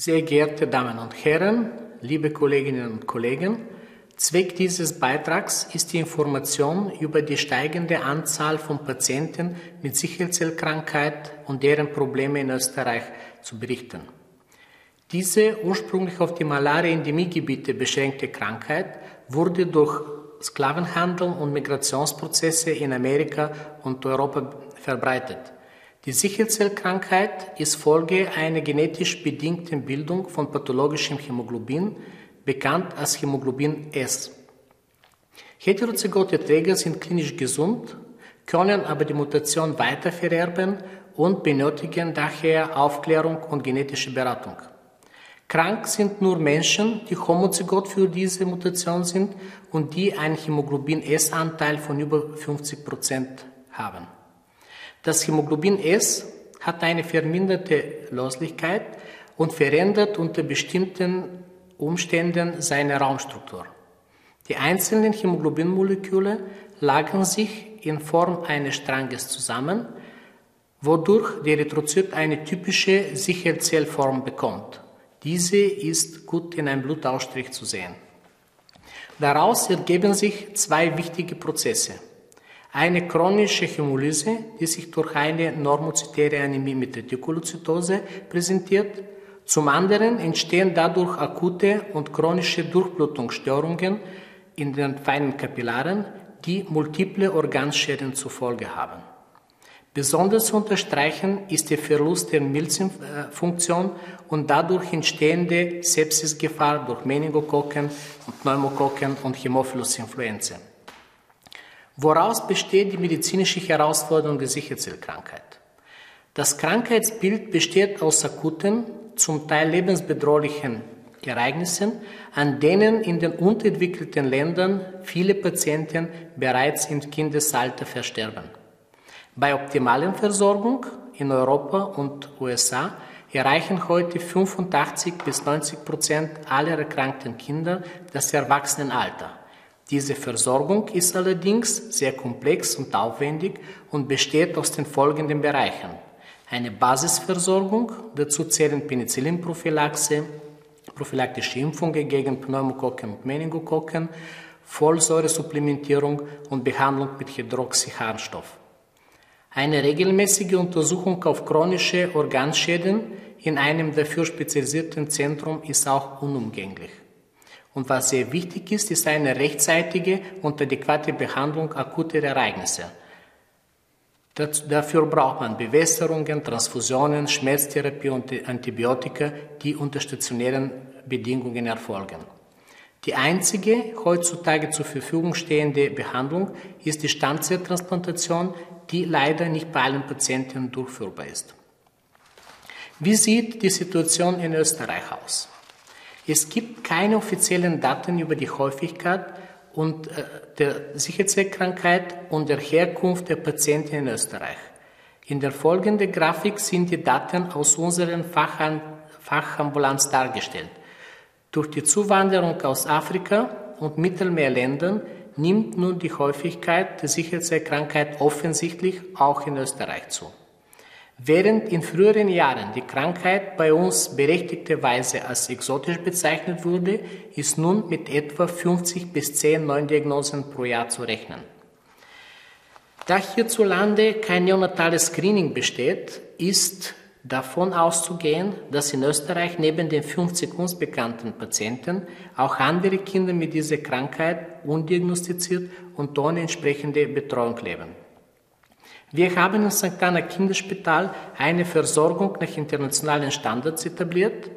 Sehr geehrte Damen und Herren, liebe Kolleginnen und Kollegen, Zweck dieses Beitrags ist die Information über die steigende Anzahl von Patienten mit Sichelzellkrankheit und deren Probleme in Österreich zu berichten. Diese ursprünglich auf die Malaria-Endemiegebiete beschränkte Krankheit wurde durch Sklavenhandel und Migrationsprozesse in Amerika und Europa verbreitet. Die Sichelzellkrankheit ist Folge einer genetisch bedingten Bildung von pathologischem Hämoglobin, bekannt als Hämoglobin S. Heterozygote Träger sind klinisch gesund, können aber die Mutation weitervererben und benötigen daher Aufklärung und genetische Beratung. Krank sind nur Menschen, die homozygot für diese Mutation sind und die einen Hämoglobin S-Anteil von über 50 Prozent haben. Das Hämoglobin S hat eine verminderte Loslichkeit und verändert unter bestimmten Umständen seine Raumstruktur. Die einzelnen Hämoglobinmoleküle lagern sich in Form eines Stranges zusammen, wodurch der Erythrozyt eine typische Sicherzellform bekommt. Diese ist gut in einem Blutausstrich zu sehen. Daraus ergeben sich zwei wichtige Prozesse. Eine chronische Hämolyse, die sich durch eine normozytäre Anämie mit Retikulozytose präsentiert. Zum anderen entstehen dadurch akute und chronische Durchblutungsstörungen in den feinen Kapillaren, die multiple Organschäden zur Folge haben. Besonders zu unterstreichen ist der Verlust der Milzfunktion und dadurch entstehende Sepsisgefahr durch Meningokokken und Pneumokokken und Hämophilus influenzae. Woraus besteht die medizinische Herausforderung der Sicherzellkrankheit? Das Krankheitsbild besteht aus akuten, zum Teil lebensbedrohlichen Ereignissen, an denen in den unterentwickelten Ländern viele Patienten bereits im Kindesalter versterben. Bei optimalen Versorgung in Europa und USA erreichen heute 85 bis 90 Prozent aller erkrankten Kinder das Erwachsenenalter. Diese Versorgung ist allerdings sehr komplex und aufwendig und besteht aus den folgenden Bereichen. Eine Basisversorgung, dazu zählen Penicillinprophylaxe, prophylaktische Impfungen gegen Pneumokokken und Meningokokken, Folsäuresupplementierung und Behandlung mit Hydroxyharnstoff. Eine regelmäßige Untersuchung auf chronische Organschäden in einem dafür spezialisierten Zentrum ist auch unumgänglich. Und was sehr wichtig ist, ist eine rechtzeitige und adäquate Behandlung akuter Ereignisse. Dafür braucht man Bewässerungen, Transfusionen, Schmerztherapie und Antibiotika, die unter stationären Bedingungen erfolgen. Die einzige heutzutage zur Verfügung stehende Behandlung ist die Stammzelltransplantation, die leider nicht bei allen Patienten durchführbar ist. Wie sieht die Situation in Österreich aus? Es gibt keine offiziellen Daten über die Häufigkeit und äh, der Sicherheitskrankheit und der Herkunft der Patienten in Österreich. In der folgenden Grafik sind die Daten aus unseren Fachan Fachambulanz dargestellt. Durch die Zuwanderung aus Afrika und Mittelmeerländern nimmt nun die Häufigkeit der Sicherheitskrankheit offensichtlich auch in Österreich zu. Während in früheren Jahren die Krankheit bei uns berechtigterweise als exotisch bezeichnet wurde, ist nun mit etwa 50 bis 10 Diagnosen pro Jahr zu rechnen. Da hierzulande kein neonatales Screening besteht, ist davon auszugehen, dass in Österreich neben den 50 uns bekannten Patienten auch andere Kinder mit dieser Krankheit undiagnostiziert und ohne entsprechende Betreuung leben. Wir haben im St. Anna Kinderspital eine Versorgung nach internationalen Standards etabliert,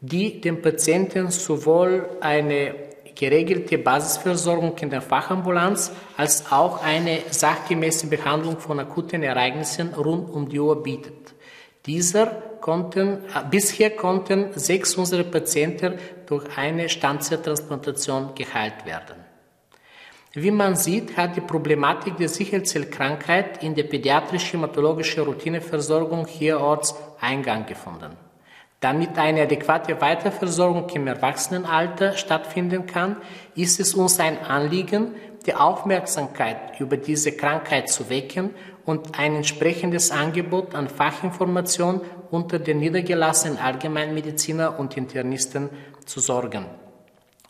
die den Patienten sowohl eine geregelte Basisversorgung in der Fachambulanz als auch eine sachgemäße Behandlung von akuten Ereignissen rund um die Uhr bietet. Dieser konnten, äh, bisher konnten sechs unserer Patienten durch eine Stammzelltransplantation geheilt werden. Wie man sieht, hat die Problematik der Sichelzellkrankheit in der pädiatrisch-hämatologischen Routineversorgung hierorts Eingang gefunden. Damit eine adäquate Weiterversorgung im Erwachsenenalter stattfinden kann, ist es uns ein Anliegen, die Aufmerksamkeit über diese Krankheit zu wecken und ein entsprechendes Angebot an Fachinformation unter den niedergelassenen Allgemeinmediziner und Internisten zu sorgen.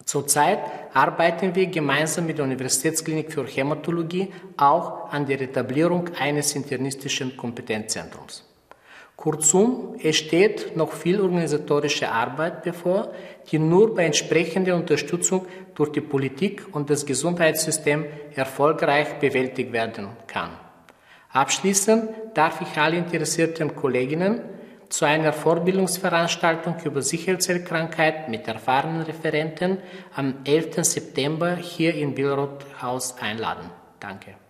Zurzeit arbeiten wir gemeinsam mit der Universitätsklinik für Hämatologie auch an der Etablierung eines internistischen Kompetenzzentrums. Kurzum, es steht noch viel organisatorische Arbeit bevor, die nur bei entsprechender Unterstützung durch die Politik und das Gesundheitssystem erfolgreich bewältigt werden kann. Abschließend darf ich alle interessierten Kolleginnen zu einer Vorbildungsveranstaltung über Sicherheitskrankheit mit erfahrenen Referenten am 11. September hier im Billroth Haus einladen. Danke.